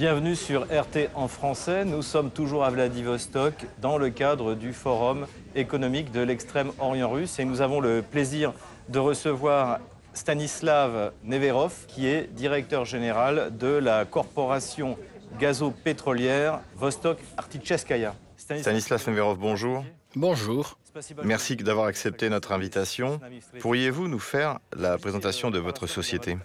Bienvenue sur RT en français. Nous sommes toujours à Vladivostok dans le cadre du Forum économique de l'extrême-orient russe et nous avons le plaisir de recevoir Stanislav Neverov qui est directeur général de la corporation gazo-pétrolière Vostok Articheskaya. Stanislav Neverov, bonjour. Bonjour. Merci d'avoir accepté notre invitation. Pourriez-vous nous faire la présentation de votre société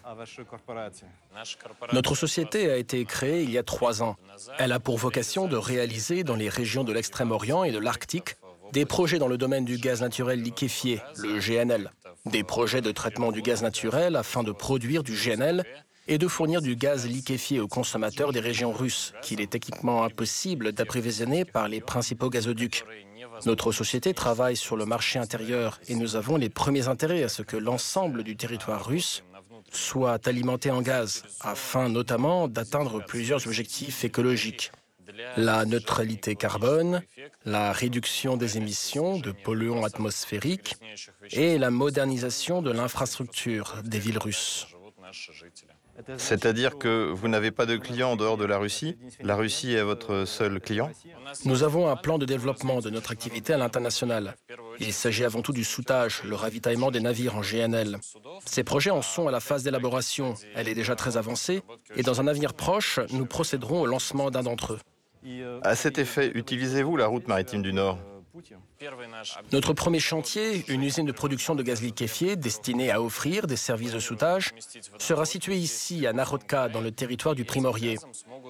Notre société a été créée il y a trois ans. Elle a pour vocation de réaliser dans les régions de l'Extrême-Orient et de l'Arctique des projets dans le domaine du gaz naturel liquéfié, le GNL, des projets de traitement du gaz naturel afin de produire du GNL et de fournir du gaz liquéfié aux consommateurs des régions russes, qu'il est techniquement impossible d'approvisionner par les principaux gazoducs. Notre société travaille sur le marché intérieur et nous avons les premiers intérêts à ce que l'ensemble du territoire russe soit alimenté en gaz, afin notamment d'atteindre plusieurs objectifs écologiques. La neutralité carbone, la réduction des émissions de polluants atmosphériques et la modernisation de l'infrastructure des villes russes. C'est-à-dire que vous n'avez pas de clients en dehors de la Russie La Russie est votre seul client Nous avons un plan de développement de notre activité à l'international. Il s'agit avant tout du soutage, le ravitaillement des navires en GNL. Ces projets en sont à la phase d'élaboration. Elle est déjà très avancée et dans un avenir proche, nous procéderons au lancement d'un d'entre eux. À cet effet, utilisez-vous la route maritime du Nord? Notre premier chantier, une usine de production de gaz liquéfié destinée à offrir des services de soudage, sera située ici à Narodka, dans le territoire du Primorier.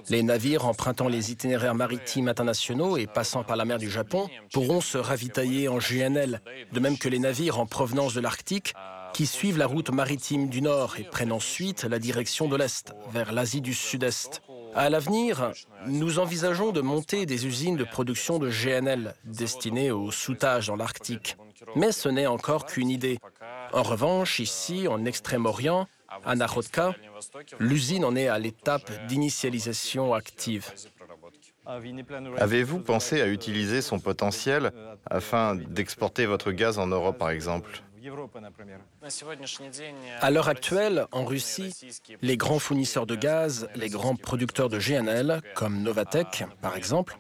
Les navires empruntant les itinéraires maritimes internationaux et passant par la mer du Japon pourront se ravitailler en GNL, de même que les navires en provenance de l'Arctique qui suivent la route maritime du Nord et prennent ensuite la direction de l'Est, vers l'Asie du Sud-Est. À l'avenir, nous envisageons de monter des usines de production de GNL destinées au soudage dans l'Arctique. Mais ce n'est encore qu'une idée. En revanche, ici, en Extrême-Orient, à Nakhodka, l'usine en est à l'étape d'initialisation active. Avez-vous pensé à utiliser son potentiel afin d'exporter votre gaz en Europe, par exemple? À l'heure actuelle, en Russie, les grands fournisseurs de gaz, les grands producteurs de GNL, comme Novatec par exemple,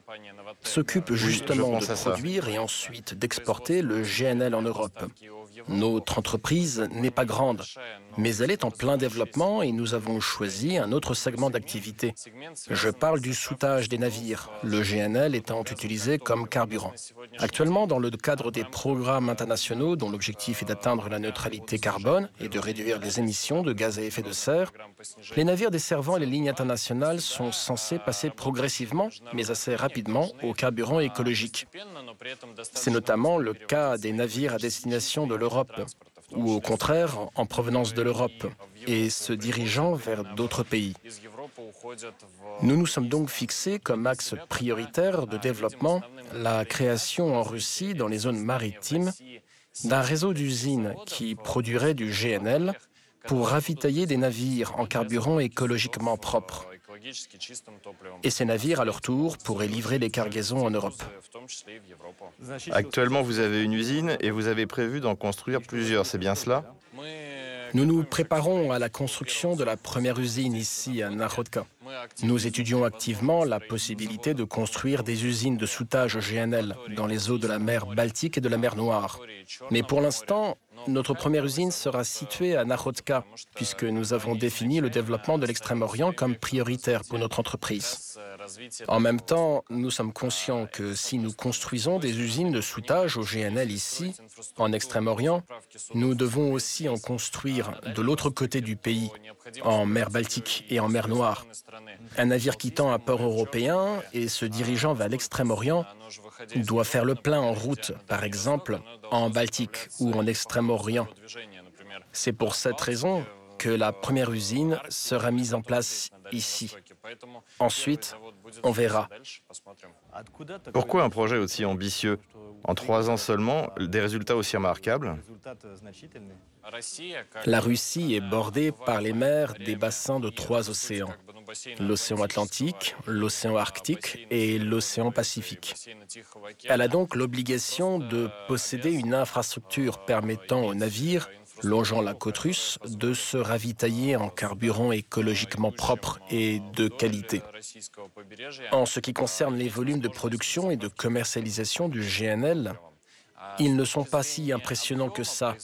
s'occupent justement de produire et ensuite d'exporter le GNL en Europe. Notre entreprise n'est pas grande, mais elle est en plein développement et nous avons choisi un autre segment d'activité. Je parle du soudage des navires, le GNL étant utilisé comme carburant. Actuellement, dans le cadre des programmes internationaux dont l'objectif est d'atteindre la neutralité carbone et de réduire les émissions de gaz à effet de serre, les navires desservant les lignes internationales sont censés passer progressivement, mais assez rapidement, au carburant écologique. C'est notamment le cas des navires à destination de l'Europe, ou au contraire en provenance de l'Europe, et se dirigeant vers d'autres pays. Nous nous sommes donc fixés comme axe prioritaire de développement la création en Russie, dans les zones maritimes, d'un réseau d'usines qui produirait du GNL pour ravitailler des navires en carburant écologiquement propre. Et ces navires, à leur tour, pourraient livrer des cargaisons en Europe. Actuellement, vous avez une usine et vous avez prévu d'en construire plusieurs, c'est bien cela? Nous nous préparons à la construction de la première usine ici à Nakhodka. Nous étudions activement la possibilité de construire des usines de soudage GNL dans les eaux de la mer Baltique et de la mer Noire. Mais pour l'instant, notre première usine sera située à Nakhodka, puisque nous avons défini le développement de l'Extrême-Orient comme prioritaire pour notre entreprise. En même temps, nous sommes conscients que si nous construisons des usines de soudage au GNL ici, en Extrême-Orient, nous devons aussi en construire de l'autre côté du pays, en mer Baltique et en mer Noire. Un navire quittant un port européen et se dirigeant vers l'Extrême-Orient doit faire le plein en route, par exemple en Baltique ou en Extrême-Orient. C'est pour cette raison que la première usine sera mise en place ici. Ensuite, on verra. Pourquoi un projet aussi ambitieux En trois ans seulement, des résultats aussi remarquables La Russie est bordée par les mers des bassins de trois océans. L'océan Atlantique, l'océan Arctique et l'océan Pacifique. Elle a donc l'obligation de posséder une infrastructure permettant aux navires longeant la côte russe de se ravitailler en carburant écologiquement propre et de qualité. En ce qui concerne les volumes de production et de commercialisation du GNL, ils ne sont pas si impressionnants que ça.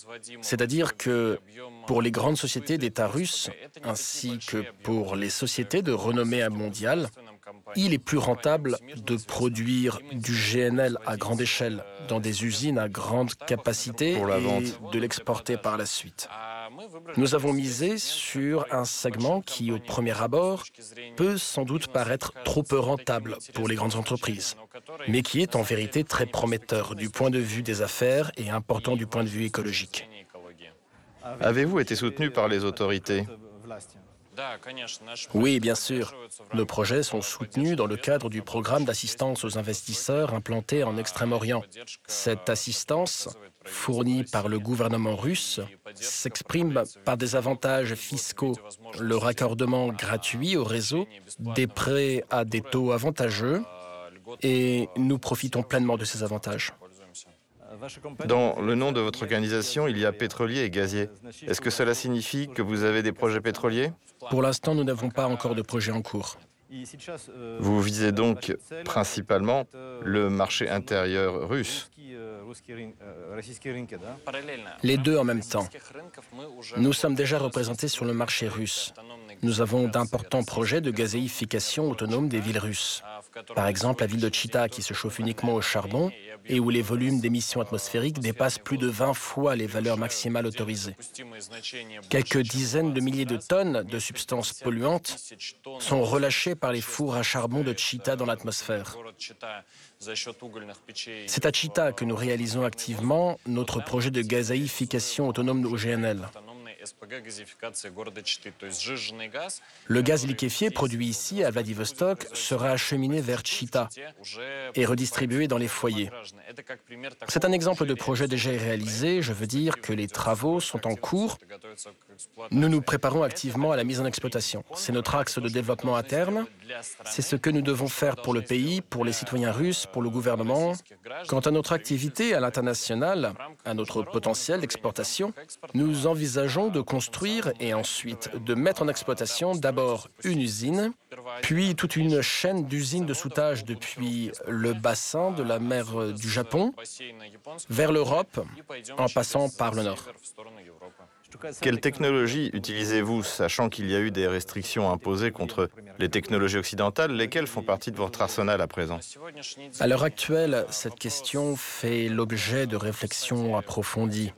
C'est-à-dire que pour les grandes sociétés d'État russes, ainsi que pour les sociétés de renommée mondiale, il est plus rentable de produire du GNL à grande échelle dans des usines à grande capacité et de l'exporter par la suite. Nous avons misé sur un segment qui, au premier abord, peut sans doute paraître trop peu rentable pour les grandes entreprises, mais qui est en vérité très prometteur du point de vue des affaires et important du point de vue écologique. Avez-vous été soutenu par les autorités? Oui, bien sûr. Nos projets sont soutenus dans le cadre du programme d'assistance aux investisseurs implanté en Extrême-Orient. Cette assistance, fournie par le gouvernement russe, s'exprime par des avantages fiscaux, le raccordement gratuit au réseau, des prêts à des taux avantageux, et nous profitons pleinement de ces avantages. Dans le nom de votre organisation, il y a pétrolier et gazier. Est-ce que cela signifie que vous avez des projets pétroliers Pour l'instant, nous n'avons pas encore de projet en cours. Vous visez donc principalement le marché intérieur russe Les deux en même temps. Nous sommes déjà représentés sur le marché russe. Nous avons d'importants projets de gazéification autonome des villes russes. Par exemple, la ville de Chita qui se chauffe uniquement au charbon et où les volumes d'émissions atmosphériques dépassent plus de 20 fois les valeurs maximales autorisées. Quelques dizaines de milliers de tonnes de substances polluantes sont relâchées par les fours à charbon de Chita dans l'atmosphère. C'est à Chita que nous réalisons activement notre projet de gazéification autonome au GNL. Le gaz liquéfié produit ici à Vladivostok sera acheminé vers Chita et redistribué dans les foyers. C'est un exemple de projet déjà réalisé. Je veux dire que les travaux sont en cours. Nous nous préparons activement à la mise en exploitation. C'est notre axe de développement à terme. C'est ce que nous devons faire pour le pays, pour les citoyens russes, pour le gouvernement. Quant à notre activité à l'international, à notre potentiel d'exportation, nous envisageons de construire et ensuite de mettre en exploitation d'abord une usine, puis toute une chaîne d'usines de soudage depuis le bassin de la mer du Japon vers l'Europe en passant par le nord. Quelle technologie utilisez-vous, sachant qu'il y a eu des restrictions imposées contre les technologies occidentales, lesquelles font partie de votre arsenal à présent? À l'heure actuelle, cette question fait l'objet de réflexions approfondies.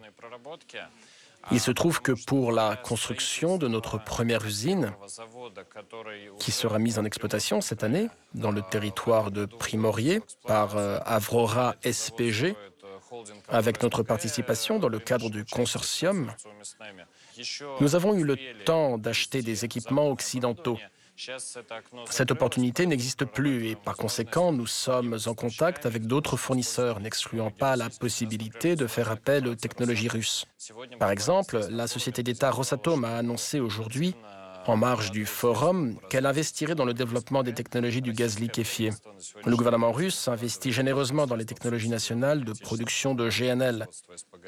Il se trouve que pour la construction de notre première usine, qui sera mise en exploitation cette année dans le territoire de Primorier par euh, Avrora SPG, avec notre participation dans le cadre du consortium, nous avons eu le temps d'acheter des équipements occidentaux. Cette opportunité n'existe plus et par conséquent, nous sommes en contact avec d'autres fournisseurs, n'excluant pas la possibilité de faire appel aux technologies russes. Par exemple, la société d'État Rosatom a annoncé aujourd'hui en marge du forum qu'elle investirait dans le développement des technologies du gaz liquéfié. Le gouvernement russe investit généreusement dans les technologies nationales de production de GNL.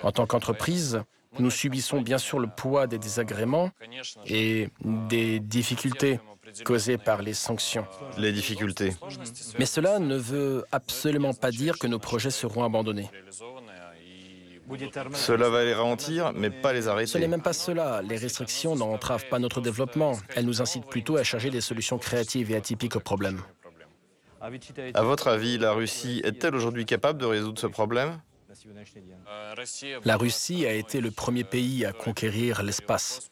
En tant qu'entreprise, nous subissons bien sûr le poids des désagréments et des difficultés causées par les sanctions. Les difficultés. Mais cela ne veut absolument pas dire que nos projets seront abandonnés. Cela va les ralentir, mais pas les arrêter. Ce n'est même pas cela. Les restrictions n'entravent pas notre développement. Elles nous incitent plutôt à chercher des solutions créatives et atypiques aux problèmes. À votre avis, la Russie est-elle aujourd'hui capable de résoudre ce problème? La Russie a été le premier pays à conquérir l'espace.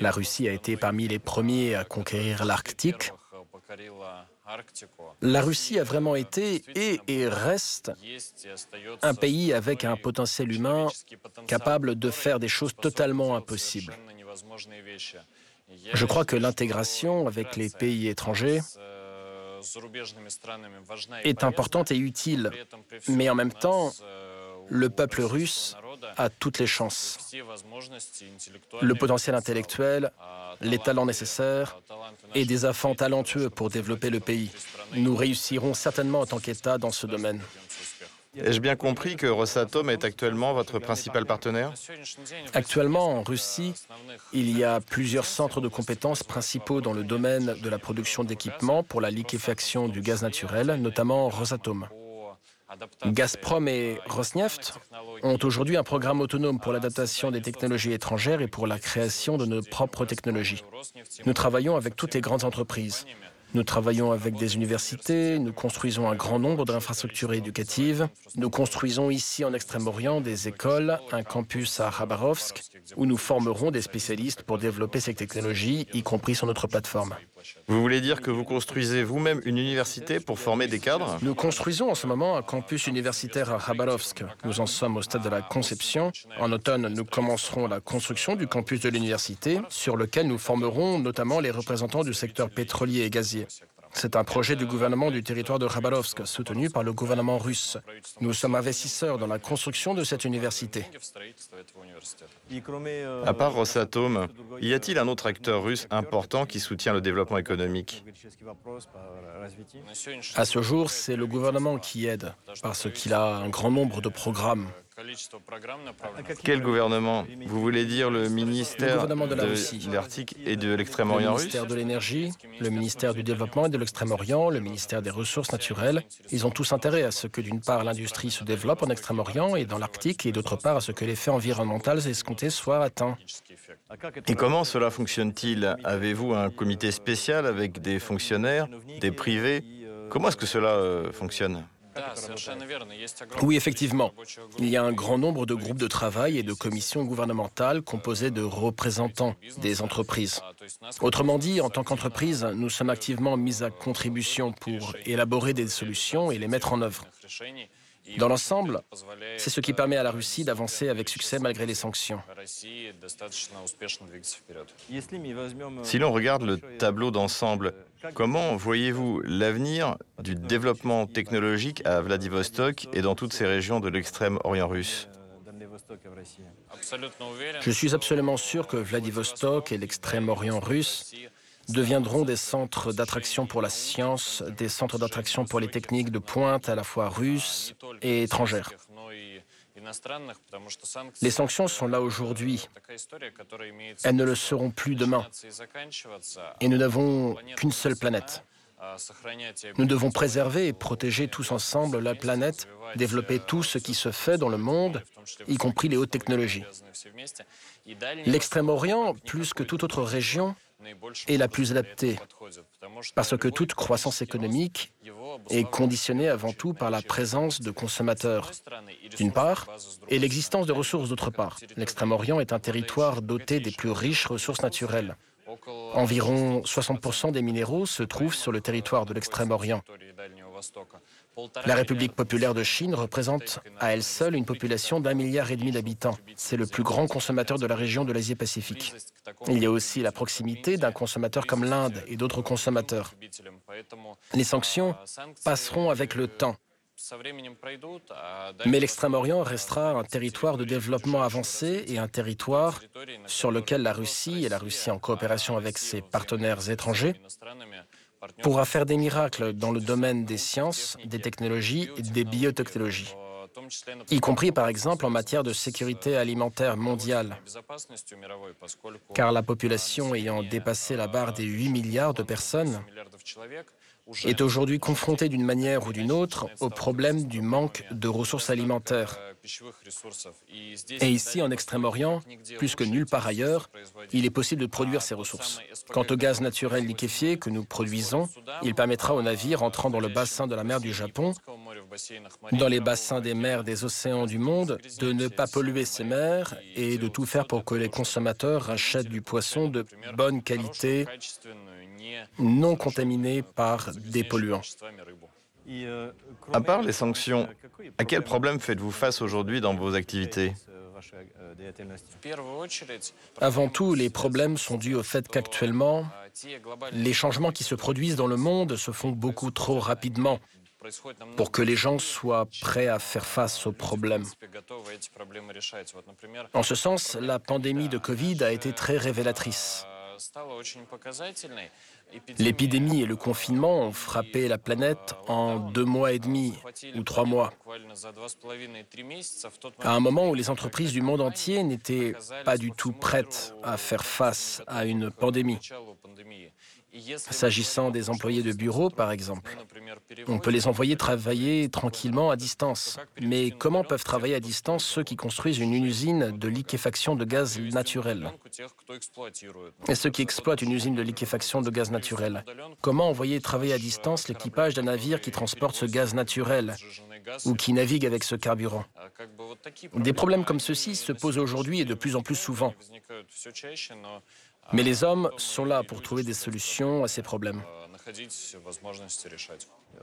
La Russie a été parmi les premiers à conquérir l'Arctique. La Russie a vraiment été et, reste un pays avec un potentiel humain capable de faire des choses totalement impossibles. Je crois que l'intégration avec les pays étrangers est importante et utile, mais en même temps, le peuple russe a toutes les chances. Le potentiel intellectuel, les talents nécessaires et des enfants talentueux pour développer le pays. Nous réussirons certainement en tant qu'État dans ce domaine. Ai-je bien compris que Rosatom est actuellement votre principal partenaire? Actuellement, en Russie, il y a plusieurs centres de compétences principaux dans le domaine de la production d'équipements pour la liquéfaction du gaz naturel, notamment Rosatom. Gazprom et Rosneft ont aujourd'hui un programme autonome pour l'adaptation des technologies étrangères et pour la création de nos propres technologies. Nous travaillons avec toutes les grandes entreprises. Nous travaillons avec des universités, nous construisons un grand nombre d'infrastructures éducatives. Nous construisons ici en Extrême-Orient des écoles, un campus à Khabarovsk, où nous formerons des spécialistes pour développer ces technologies, y compris sur notre plateforme. Vous voulez dire que vous construisez vous-même une université pour former des cadres? Nous construisons en ce moment un campus universitaire à Khabarovsk. Nous en sommes au stade de la conception. En automne, nous commencerons la construction du campus de l'université, sur lequel nous formerons notamment les représentants du secteur pétrolier et gazier. C'est un projet du gouvernement du territoire de Khabarovsk, soutenu par le gouvernement russe. Nous sommes investisseurs dans la construction de cette université. À part Rosatom, y a-t-il un autre acteur russe important qui soutient le développement économique? À ce jour, c'est le gouvernement qui aide, parce qu'il a un grand nombre de programmes quel gouvernement Vous voulez dire le ministère de l'Arctique et de l'Extrême-Orient russe Le ministère de l'Énergie, le ministère du Développement et de l'Extrême-Orient, le ministère des Ressources naturelles. Ils ont tous intérêt à ce que d'une part l'industrie se développe en Extrême-Orient et dans l'Arctique et d'autre part à ce que l'effet environnemental escompté soit atteint. Et comment cela fonctionne-t-il? Avez-vous un comité spécial avec des fonctionnaires, des privés? Comment est-ce que cela euh, fonctionne? Oui, effectivement. Il y a un grand nombre de groupes de travail et de commissions gouvernementales composées de représentants des entreprises. Autrement dit, en tant qu'entreprise, nous sommes activement mis à contribution pour élaborer des solutions et les mettre en œuvre. Dans l'ensemble, c'est ce qui permet à la Russie d'avancer avec succès malgré les sanctions. Si l'on regarde le tableau d'ensemble, comment voyez-vous l'avenir du développement technologique à Vladivostok et dans toutes ces régions de l'extrême-orient russe? Je suis absolument sûr que Vladivostok et l'extrême-orient russe deviendront des centres d'attraction pour la science, des centres d'attraction pour les techniques de pointe à la fois russes et étrangères. Les sanctions sont là aujourd'hui. Elles ne le seront plus demain. Et nous n'avons qu'une seule planète. Nous devons préserver et protéger tous ensemble la planète, développer tout ce qui se fait dans le monde, y compris les hautes technologies. L'extrême-orient, plus que toute autre région, est la plus adaptée, parce que toute croissance économique est conditionnée avant tout par la présence de consommateurs, d'une part, et l'existence de ressources d'autre part. L'Extrême-Orient est un territoire doté des plus riches ressources naturelles. Environ 60% des minéraux se trouvent sur le territoire de l'Extrême-Orient. La République populaire de Chine représente à elle seule une population d'un milliard et demi d'habitants. C'est le plus grand consommateur de la région de l'Asie-Pacifique. Il y a aussi la proximité d'un consommateur comme l'Inde et d'autres consommateurs. Les sanctions passeront avec le temps. Mais l'Extrême-Orient restera un territoire de développement avancé et un territoire sur lequel la Russie, et la Russie en coopération avec ses partenaires étrangers, pourra faire des miracles dans le domaine des sciences, des technologies et des biotechnologies, y compris par exemple en matière de sécurité alimentaire mondiale, car la population ayant dépassé la barre des 8 milliards de personnes est aujourd'hui confrontée d'une manière ou d'une autre au problème du manque de ressources alimentaires. Et ici, en Extrême-Orient, plus que nulle part ailleurs, il est possible de produire ces ressources. Quant au gaz naturel liquéfié que nous produisons, il permettra aux navires entrant dans le bassin de la mer du Japon, dans les bassins des mers des océans du monde, de ne pas polluer ces mers et de tout faire pour que les consommateurs achètent du poisson de bonne qualité, non contaminé par des polluants. À part les sanctions, à quel problème faites-vous face aujourd'hui dans vos activités? Avant tout, les problèmes sont dus au fait qu'actuellement, les changements qui se produisent dans le monde se font beaucoup trop rapidement pour que les gens soient prêts à faire face aux problèmes. En ce sens, la pandémie de Covid a été très révélatrice. стала очень показательной. L'épidémie et le confinement ont frappé la planète en deux mois et demi ou trois mois. À un moment où les entreprises du monde entier n'étaient pas du tout prêtes à faire face à une pandémie. S'agissant des employés de bureau, par exemple, on peut les envoyer travailler tranquillement à distance. Mais comment peuvent travailler à distance ceux qui construisent une usine de liquéfaction de gaz naturel? Et ceux qui exploitent une usine de liquéfaction de gaz naturel Comment envoyer travailler à distance l'équipage d'un navire qui transporte ce gaz naturel ou qui navigue avec ce carburant? Des problèmes comme ceux-ci se posent aujourd'hui et de plus en plus souvent. Mais les hommes sont là pour trouver des solutions à ces problèmes.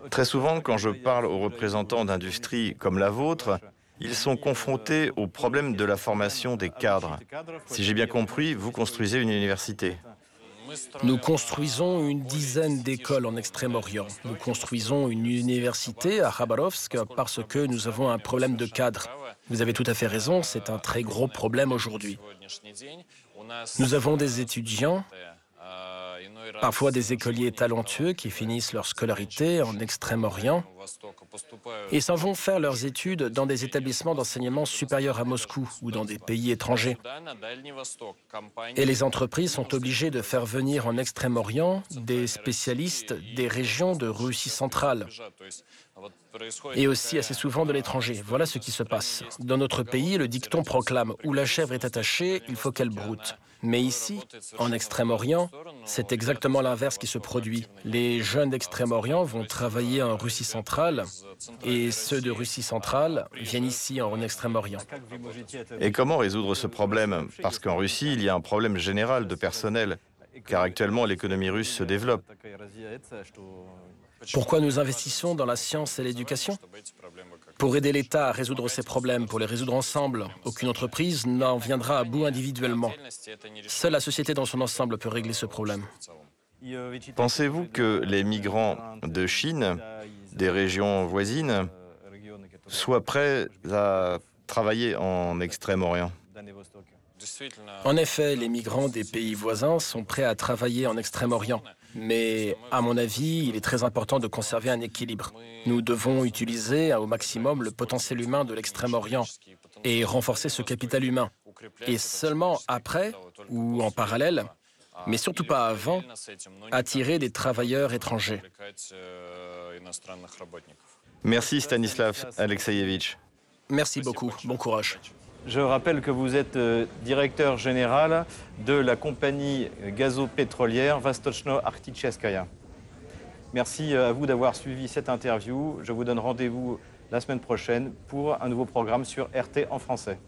Très souvent, quand je parle aux représentants d'industries comme la vôtre, ils sont confrontés au problème de la formation des cadres. Si j'ai bien compris, vous construisez une université. Nous construisons une dizaine d'écoles en Extrême-Orient. Nous construisons une université à Khabarovsk parce que nous avons un problème de cadre. Vous avez tout à fait raison, c'est un très gros problème aujourd'hui. Nous avons des étudiants, parfois des écoliers talentueux qui finissent leur scolarité en Extrême-Orient et s'en vont faire leurs études dans des établissements d'enseignement supérieurs à Moscou ou dans des pays étrangers. Et les entreprises sont obligées de faire venir en Extrême-Orient des spécialistes des régions de Russie centrale et aussi assez souvent de l'étranger. Voilà ce qui se passe. Dans notre pays, le dicton proclame où la chèvre est attachée, il faut qu'elle broute. Mais ici, en Extrême-Orient, c'est exactement l'inverse qui se produit. Les jeunes d'Extrême-Orient vont travailler en Russie centrale et ceux de Russie centrale viennent ici en Extrême-Orient. Et comment résoudre ce problème? Parce qu'en Russie, il y a un problème général de personnel, car actuellement l'économie russe se développe. Pourquoi nous investissons dans la science et l'éducation? Pour aider l'État à résoudre ces problèmes, pour les résoudre ensemble. Aucune entreprise n'en viendra à bout individuellement. Seule la société dans son ensemble peut régler ce problème. Pensez-vous que les migrants de Chine, des régions voisines, soient prêts à travailler en Extrême-Orient? En effet, les migrants des pays voisins sont prêts à travailler en Extrême-Orient. Mais à mon avis, il est très important de conserver un équilibre. Nous devons utiliser au maximum le potentiel humain de l'Extrême-Orient et renforcer ce capital humain. Et seulement après, ou en parallèle, mais surtout pas avant, attirer des travailleurs étrangers. Merci Stanislav Alexeyevich. Merci beaucoup. Bon courage. Je rappelle que vous êtes euh, directeur général de la compagnie gazopétrolière Vastochno Arcticheskaya. Merci euh, à vous d'avoir suivi cette interview. Je vous donne rendez-vous la semaine prochaine pour un nouveau programme sur RT en français.